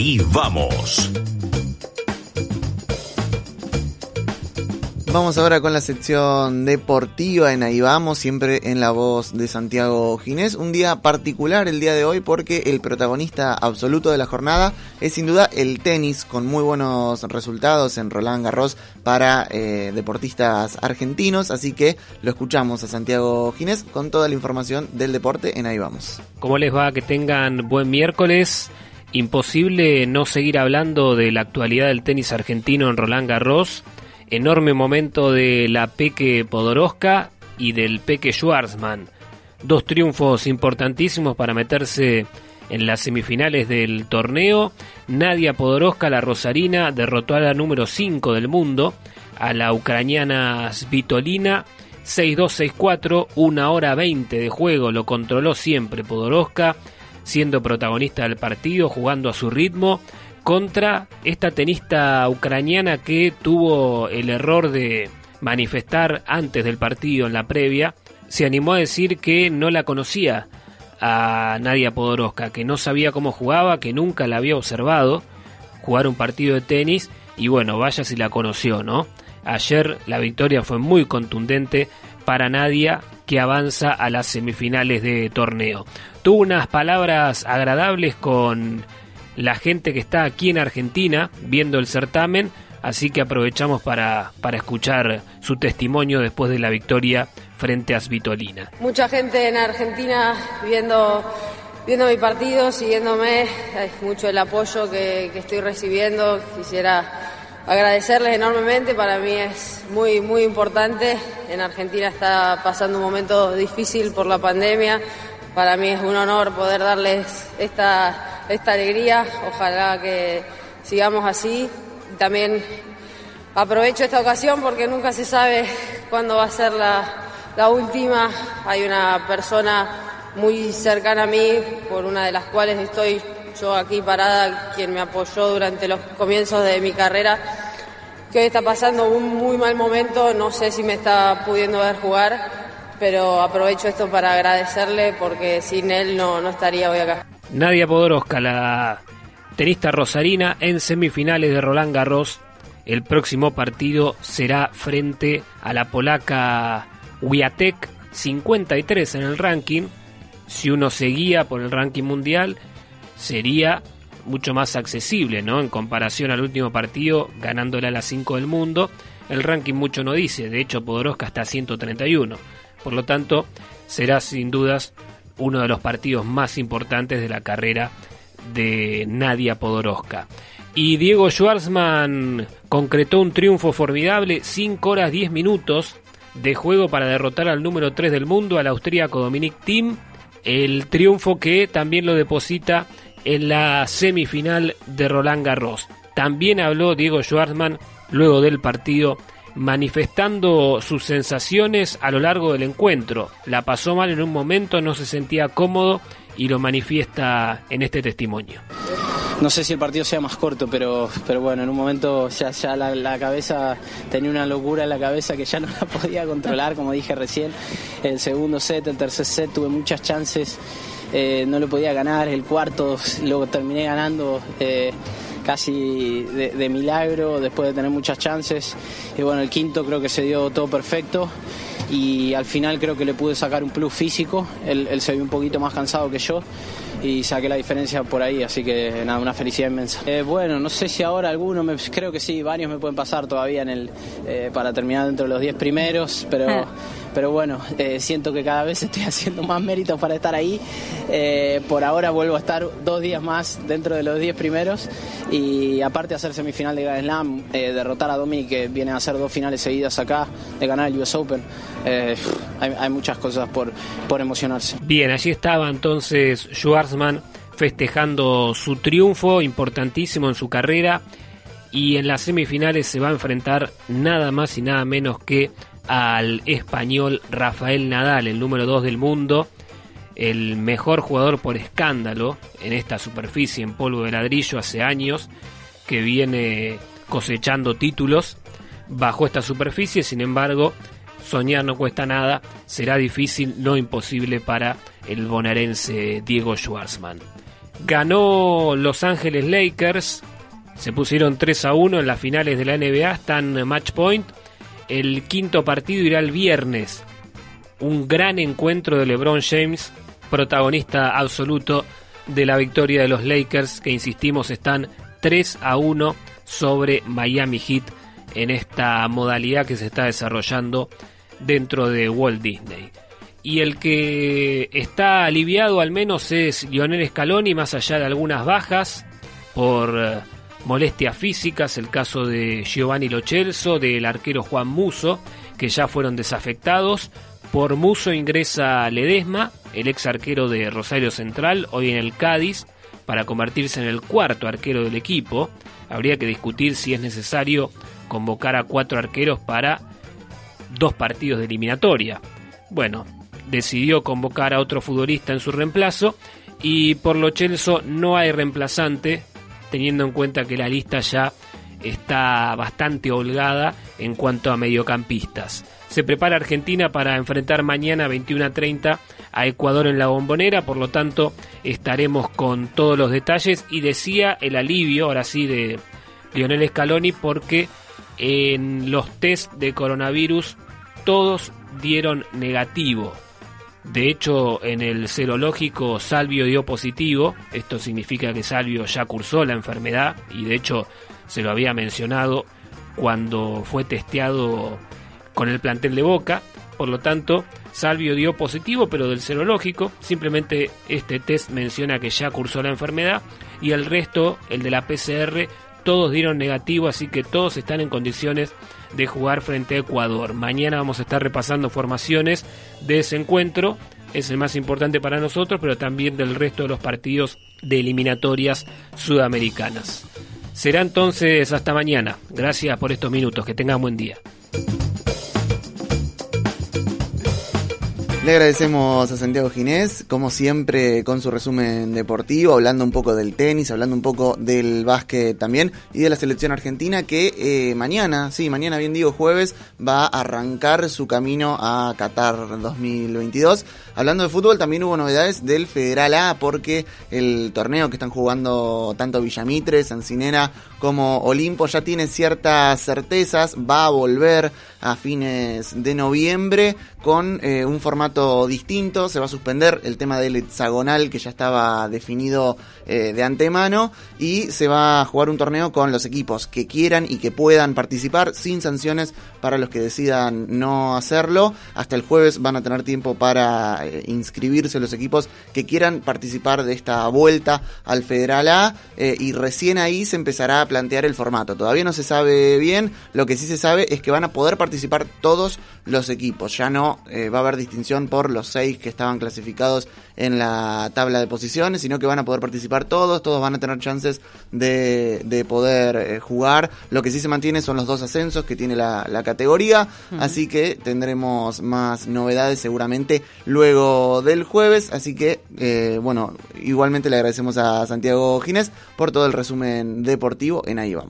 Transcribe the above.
ahí vamos. Vamos ahora con la sección deportiva en Ahí Vamos, siempre en la voz de Santiago Ginés. Un día particular el día de hoy porque el protagonista absoluto de la jornada es sin duda el tenis, con muy buenos resultados en Roland Garros para eh, deportistas argentinos. Así que lo escuchamos a Santiago Ginés con toda la información del deporte en Ahí Vamos. ¿Cómo les va? Que tengan buen miércoles. Imposible no seguir hablando de la actualidad del tenis argentino en Roland Garros enorme momento de la Peque Podoroska y del Peque Schwarzman. Dos triunfos importantísimos para meterse en las semifinales del torneo. Nadia Podoroska, la rosarina, derrotó a la número 5 del mundo, a la ucraniana Svitolina. 6-2-6-4, una hora 20 de juego, lo controló siempre Podoroska, siendo protagonista del partido, jugando a su ritmo contra esta tenista ucraniana que tuvo el error de manifestar antes del partido en la previa, se animó a decir que no la conocía a Nadia Podoroska, que no sabía cómo jugaba, que nunca la había observado jugar un partido de tenis y bueno, vaya si la conoció, ¿no? Ayer la victoria fue muy contundente para Nadia que avanza a las semifinales de torneo. Tuvo unas palabras agradables con la gente que está aquí en Argentina viendo el certamen, así que aprovechamos para, para escuchar su testimonio después de la victoria frente a Svitolina. Mucha gente en Argentina viendo, viendo mi partido, siguiéndome, hay mucho el apoyo que, estoy recibiendo, quisiera agradecerles enormemente, para mí es muy, muy importante, en Argentina está pasando un momento difícil por la pandemia, para mí es un honor poder darles esta, esta alegría. Ojalá que sigamos así. También aprovecho esta ocasión porque nunca se sabe cuándo va a ser la, la última. Hay una persona muy cercana a mí, por una de las cuales estoy aquí parada, quien me apoyó durante los comienzos de mi carrera, que hoy está pasando un muy mal momento, no sé si me está pudiendo ver jugar, pero aprovecho esto para agradecerle porque sin él no, no estaría hoy acá. Nadia Podoroska, la tenista rosarina en semifinales de Roland Garros. El próximo partido será frente a la polaca Wiatek, 53 en el ranking. Si uno seguía por el ranking mundial, sería mucho más accesible, ¿no? En comparación al último partido, ganándole a las 5 del mundo. El ranking mucho no dice, de hecho Podoroska está a 131. Por lo tanto, será sin dudas uno de los partidos más importantes de la carrera de Nadia Podoroska. Y Diego Schwarzman concretó un triunfo formidable, 5 horas 10 minutos de juego para derrotar al número 3 del mundo, al austríaco Dominic Thiem. El triunfo que también lo deposita en la semifinal de Roland Garros. También habló Diego Schwarzman luego del partido manifestando sus sensaciones a lo largo del encuentro. La pasó mal en un momento, no se sentía cómodo y lo manifiesta en este testimonio. No sé si el partido sea más corto, pero, pero bueno, en un momento ya, ya la, cabeza tenía una locura en la cabeza que ya no la podía controlar, como dije recién. El segundo set, el tercer set tuve muchas chances, eh, no lo podía ganar, el cuarto lo terminé ganando. Eh, casi de, milagro después de tener muchas chances. Y bueno, el quinto creo que se dio todo perfecto y al final creo que le pude sacar un plus físico. Él, se vio un poquito más cansado que yo y saqué la diferencia por ahí, así que nada, una felicidad inmensa. Eh, bueno, no sé si ahora alguno, me, creo que sí, varios me pueden pasar todavía en el, para terminar dentro de los 10 primeros, pero... Ah pero bueno, eh, siento que cada vez estoy haciendo más méritos para estar ahí. Eh, por ahora vuelvo a estar dos días más dentro de los diez primeros y aparte de hacer semifinal de Grand Slam, eh, derrotar a Domi, que viene a hacer dos finales seguidas acá, de ganar el US Open, hay, muchas cosas por, por emocionarse. Bien, allí estaba entonces Schwarzman festejando su triunfo importantísimo en su carrera y en las semifinales se va a enfrentar nada más y nada menos que al español Rafael Nadal, el número 2 del mundo, el mejor jugador por escándalo en esta superficie en polvo de ladrillo hace años, que viene cosechando títulos bajo esta superficie, sin embargo, soñar no cuesta nada, será difícil, no imposible para el bonaerense Diego Schwartzman. Ganó Los Ángeles Lakers, se pusieron 3 a 1 en las finales de la NBA, están match point. El quinto partido irá el viernes. Un gran encuentro de LeBron James, protagonista absoluto de la victoria de los Lakers, que insistimos están 3 a 1 sobre Miami Heat en esta modalidad que se está desarrollando dentro de Walt Disney. Y el que está aliviado al menos es Lionel Scaloni, más allá de algunas bajas por eh, molestias físicas, el caso de Giovanni Lochelso, del arquero Juan Muso, que ya fueron desafectados. Por Muso ingresa Ledesma, el ex arquero de Rosario Central, hoy en el Cádiz, para convertirse en el cuarto arquero del equipo. Habría que discutir si es necesario convocar a cuatro arqueros para dos partidos de eliminatoria. Bueno, decidió convocar a otro futbolista en su reemplazo y por lo Chelso no hay reemplazante, teniendo en cuenta que la lista ya está bastante holgada en cuanto a mediocampistas. Se prepara Argentina para enfrentar mañana 21 a 30 a Ecuador en la bombonera, por lo tanto estaremos con todos los detalles y decía el alivio, ahora sí, de Lionel Scaloni porque en los test de coronavirus todos dieron negativo. De hecho, en el serológico Salvio dio positivo. Esto significa que Salvio ya cursó la enfermedad y de hecho se lo había mencionado cuando fue testeado con el plantel de Boca. Por lo tanto, Salvio dio positivo, pero del serológico. Simplemente este test menciona que ya cursó la enfermedad y el resto, el de la PCR, todos dieron negativo, así que todos están en condiciones de jugar frente a Ecuador. Mañana vamos a estar repasando formaciones de ese encuentro. Es el más importante para nosotros, pero también del resto de los partidos de eliminatorias sudamericanas. Será entonces hasta mañana. Gracias por estos minutos. Que tengan buen día. Le agradecemos a Santiago Ginés, como siempre, con su resumen deportivo, hablando un poco del tenis, hablando un poco del básquet también y de la selección argentina que eh, mañana, sí, mañana bien digo jueves, va a arrancar su camino a Qatar 2022. Hablando de fútbol, también hubo novedades del Federal A porque el torneo que están jugando tanto Villamitre, Sancinena como Olimpo ya tiene ciertas certezas, va a volver a fines de noviembre con eh, un formato distinto. Se va a suspender el tema del hexagonal que ya estaba definido eh, de antemano y se va a jugar un torneo con los equipos que quieran y que puedan participar sin sanciones para los que decidan no hacerlo. Hasta el jueves van a tener tiempo para eh, inscribirse los equipos que quieran participar de esta vuelta al Federal A y recién ahí se empezará a plantear el formato. Todavía no se sabe bien, lo que sí se sabe es que van a poder participar todos los equipos, ya no eh, va a haber distinción por los seis que estaban clasificados en la tabla de posiciones, sino que van a poder participar todos, todos van a tener chances de, poder eh, jugar. Lo que sí se mantiene son los dos ascensos que tiene la, categoría, así que tendremos más novedades seguramente luego del jueves, así que eh, bueno, igualmente le agradecemos a Santiago Ginés por todo el resumen deportivo en ahí vamos.